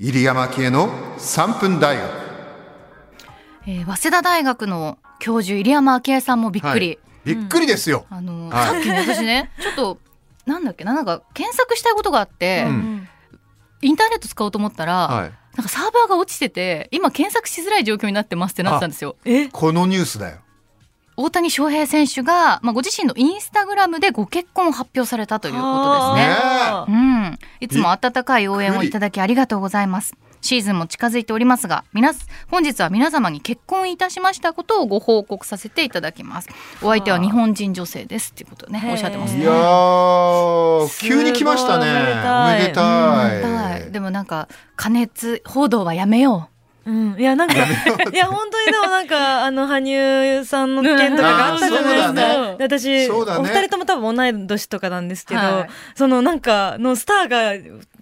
入山系の3分大学。えー早稲田大学の教授入山昭恵さんもびっくり、びっくりですよ、あの、はい。さっきね私ね ちょっとなんだっけななんか検索したいことがあって、うん。インターネット使おうと思ったら、はい、なんかサーバーが落ちてて今検索しづらい状況になってますってなってたんですよ。え？このニュースだよ。大谷翔平選手が、まあ、ご自身のインスタグラムでご結婚を発表されたということですね。はあうん、いつも温かい応援をいただきありがとうございます。シーズンも近づいておりますが、皆す本日は皆様に結婚いたしましたことをご報告させていただきます。お相手は日本人女性ですっていうことをね、おっしゃってますね。いや急に来ましたね。おめでおたい、でもなんか加熱報道はやめようん、いやなんかいや本当にでもなんかあの羽生さんの件とかがあったじゃないですか。で私、ね。お二人とも多分同い年とかなんですけど、はい。そのなんかのスターが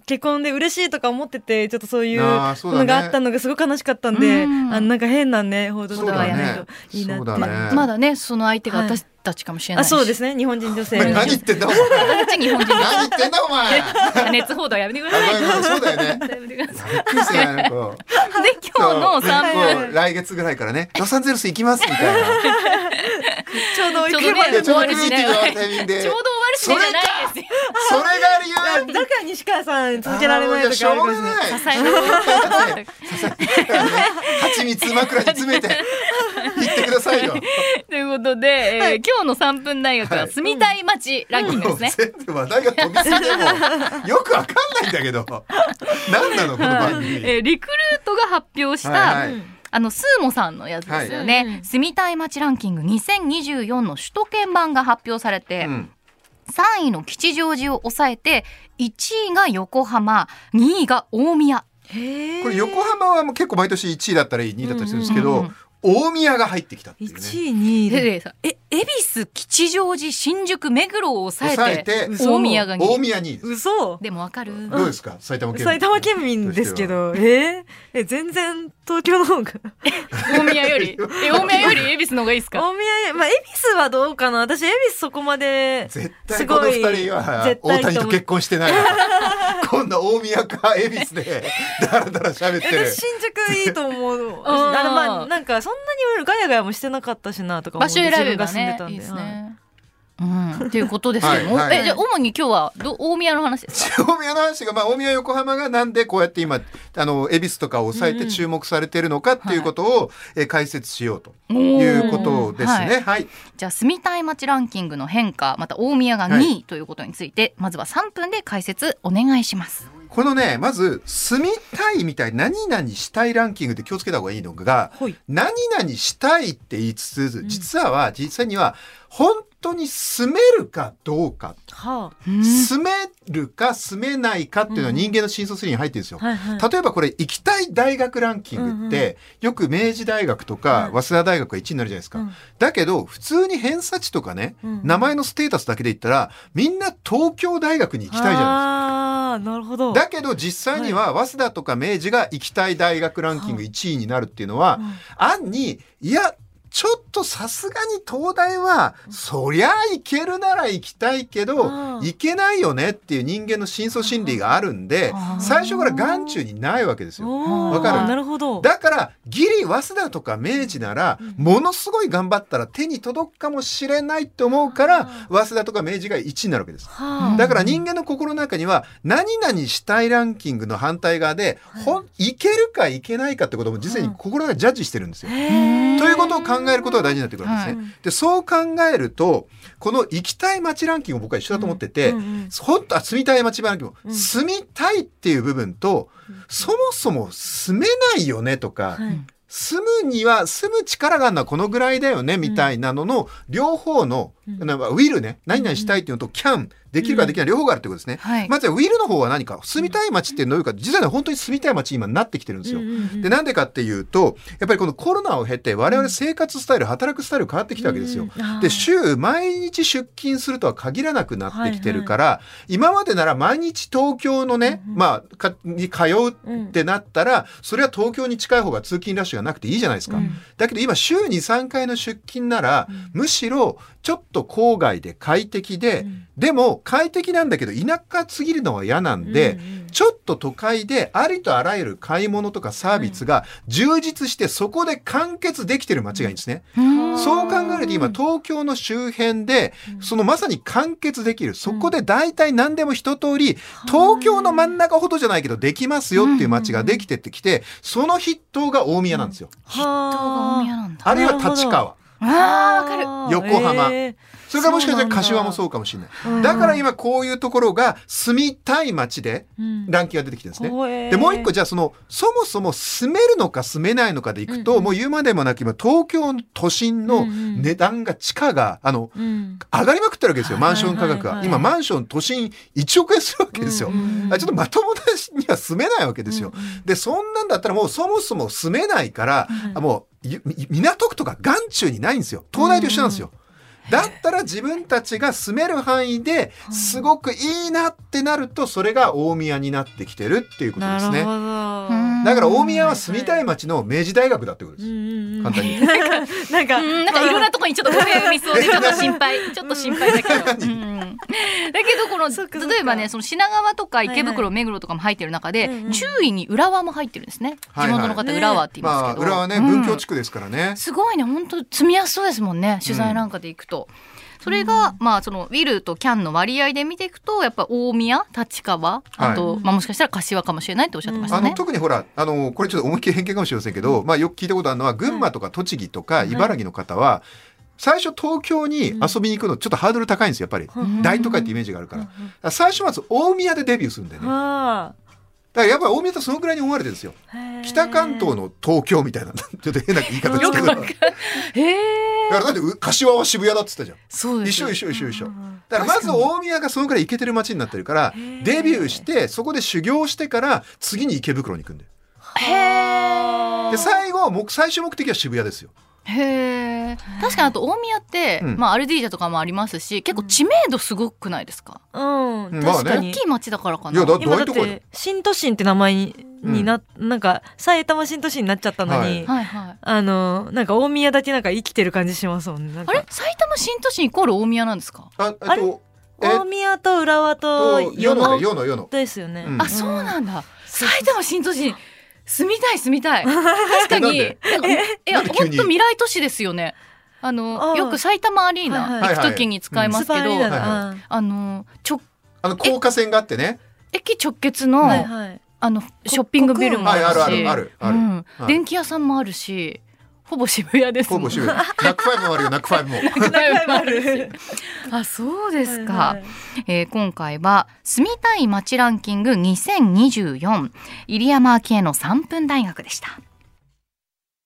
結婚で嬉しいとか思っててちょっとそういうのがあったのがすごく悲しかったんで、うん。あのなんか変なね報道とかやめるといいなって。まね。まだね、その相手がはい。私たちかもしれないし。あそうですね。日本人女性。何言ってんだお前。私たち日本人何言ってんだお前。加 熱報道はやめてください。そうだよね。やめてください。びっくりしたよねで今日の3そう分。来月ぐらいからね。ロサンゼルス行きますみたいな。ちょうどちょうどね車でいやちょうど終わりしミーティングのタイミングで。ちょうど終わるしねじゃないですよ。それが理由だから西川さん続けられないとかあるかもしれない。あー支えの 蜂蜜枕に詰めて。行ってくださいよ。ことで、えー今日の3分大学ははい。住みたい街ランキングですね。全部話題が飛びすぎてもよくわかんないんだけど。何なのこの番組。えーリクルートが発表した、はいはい。あのスーモさんのやつですよね、はい。うん住みたい街ランキング2024の首都圏版が発表されて、うん。3位の吉祥寺を抑えて1位が横浜2位が大宮。これ横浜はもう結構毎年1位だったり2位だったりするんですけどうんうんうん、大宮が入ってきたっていうね。一位二位で。え恵比寿吉祥寺新宿目黒を抑えて抑えて嘘大宮が2位大宮2位です。嘘。でもわかるどうですか？埼玉県民。埼玉県民ですけど、えー？え全然東京の方が。大宮よりえ大宮より恵比寿の方がいいですか？大宮、まあ恵比寿はどうかな。私恵比寿そこまで。絶対この二人は絶対大谷と結婚してない。今度大宮か恵比寿でだらだら喋ってる私。新宿いいと思う。あのまあなんかそんなにガヤガヤもしてなかったしなとか思場って所選べば自分が住んでねたんで。いいですはいね。うん、っていうことですけども、はいはいえじゃあ主に今日はど大宮の話ですか？大宮の話が、まあ、大宮横浜がなんでこうやって今あの恵比寿とかを抑えて注目されてるのかっていうことを、えー解説しようということですはいね。はい、じゃあ住みたい街ランキングの変化また大宮が2位ということについて、まずは3分で解説お願いします。このねまず住みたいみたい何々したいランキングで気をつけた方がいいのがほい。何々したいって言いつつ実はは実際には本当に住めるかどうかは住めるか住めないかっていうのは人間の深層心理に入ってるんですよあ。。はいはい。例えばこれ行きたい大学ランキングって、よく明治大学とか早稲田大学が1位になるじゃないですか。うんだけど普通に偏差値とかね、うん名前のステータスだけで言ったらみんな東京大学に行きたいじゃないああなるほど。ですか。だけど実際には早稲田とか明治が行きたい大学ランキング1位になるっていうのは、暗にいやちょっとさすがに東大は、そりゃ行けるなら行きたいけど、うん。行けないよねっていう人間の深層心理があるんで、最初から眼中にないわけですよ。わかる？なるほど。だからギリ早稲田とか明治ならものすごい頑張ったら手に届くかもしれないって思うから早稲田とか明治が1位になるわけです。はあ。だから人間の心の中には何々したいランキングの反対側でほんいけるかいけないかってことも実際に心がジャッジしてるんですよ。ということを考えることが大事になってくるわけですね。でそう考えるとこの行きたい街ランキング僕は一緒だと思ってて、うんうん。本当は住みたい街ランキングも、うん。住みたいっていう部分と、そもそも住めないよねとか、はい。住むには住む力があるのはこのぐらいだよねみたいなのの両方の、うん。なんかウィルね何々したいっていうのとキャンできるかできない両方があるってことですね。はい。まずはウィルの方は何か住みたい街ってどういうか実はね本当に住みたい街今なってきてるんですよ。でなんでかっていうとやっぱりこのコロナを経て我々生活スタイル働くスタイル変わってきたわけですよ。で週毎日出勤するとは限らなくなってきてるから、今までなら毎日東京のね、まあかに通うってなったら、それは東京に近い方が通勤ラッシュがなくていいじゃないですか。うん。だけど今週に3回の出勤なら、むしろちょっと郊外で快適で、うん。でもも快適なんだけど田舎すぎるのは嫌なんで、うんうん。ちょっと都会でありとあらゆる買い物とかサービスが充実してそこで完結できてる街がいいんですね。うん。そう考えると今東京の周辺でそのまさに完結できる。そこで大体何でも一通り東京の真ん中ほどじゃないけどできますよっていう街ができてってきてその筆頭が大宮なんですよ。人が大宮なんだ。あるいは立川。あーわかる。横浜。へそれからもしかしたら柏もそうかもしれない。ーだから今こういうところが住みたい街でうん。ランキングが出てきてるんですね。ほえ。ーでもう一個じゃあそのそもそも住めるのか住めないのかでいくと、うんうん。もう言うまでもなく今東京の都心のうんうん。値段が地価があのうん。上がりまくってるわけですよ。マンション価格が、今マンション都心1億円するわけですよ、うんうんちょっとまともなには住めないわけですよ、うんうんでそんなんだったらもうそもそも住めないから、うんあもう港区とか眼中にないんですよ。東大と一緒なんですよ、だったら自分たちが住める範囲ですごくいいなってなるとそれが大宮になってきてるっていうことなるほですねど。うんだから大宮は住みたい街の明治大学だってことです、簡単に。言 うなんか、うんなんかいろんなところにちょっと語弊が見そうで ちょっと心配。ちょっと心配だけど、うん。だけどこの例えばねその品川とか池袋、目黒とかも入ってる中で、うんうん。10位に浦和も入ってるんですね。地元の方、浦和って言いますまあけど、裏はねうん。文京地区ですからね、すごいね。本当住みやすそうですもんね。取材なんかで行くと。それが、まあそのウィルとキャンの割合で見ていくとやっぱ大宮立川あと、はいまあ、もしかしたら柏かもしれないっておっしゃってましたね。あの特にほらあのこれちょっと思いっきり偏見かもしれませんけど、まあ、よく聞いたことあるのは群馬とか栃木とか茨城の方は、最初東京に遊びに行くのちょっとハードル高いんですよやっぱり、うん。大都会ってイメージがあるから,、だから最初まず大宮でデビューするんだよね。だかはらやっぱり大宮ってそのぐらいに思われてるんですよ。あ北関東の東京みたいな ちょっと変な言い方ですけどだか。らだってう柏は渋谷だっつったじゃんそうですよ一緒一緒一緒一緒うんだからまず大宮がそのぐらい行けてる街になってるからデビューしてそこで修行してから次に池袋に行くんだよへえ。で最後目最終目的は渋谷ですよへえ。確かにあと大宮って、うんまあアルディージャとかもありますし、結構知名度すごくないですか？うん、まあね確かに。大きい町だからかな。いやだ今だっどういうところて新都心って名前に,、にななんか埼玉新都心になっちゃったのに、ははいはい。あのなんか大宮だけなんか生きてる感じしますもんねあれ？埼玉新都心イコール大宮なんですか？ああれえっとえ？大宮と浦和とと与野？与野与野。ですよね、うん。あ、そうなんだ。さいたま新都心。住みたい住みたい。確かに。え？本当未来都市ですよね。あのよくさいたまアリーナ行くときに使いますけど、あの直あの高架線があってね。駅直結の、はいはいあのショッピングビルもあるし、はいあるあるあるある。うん。はい。電気屋さんもあるし、ほぼ渋谷です。ほぼ渋谷。ナックファイブもあるよ ナックファイブも。ナックファイブもある。あ、そうですか。はいはい。えー今回は住みたい街ランキング2024入山明恵の3分大学でした。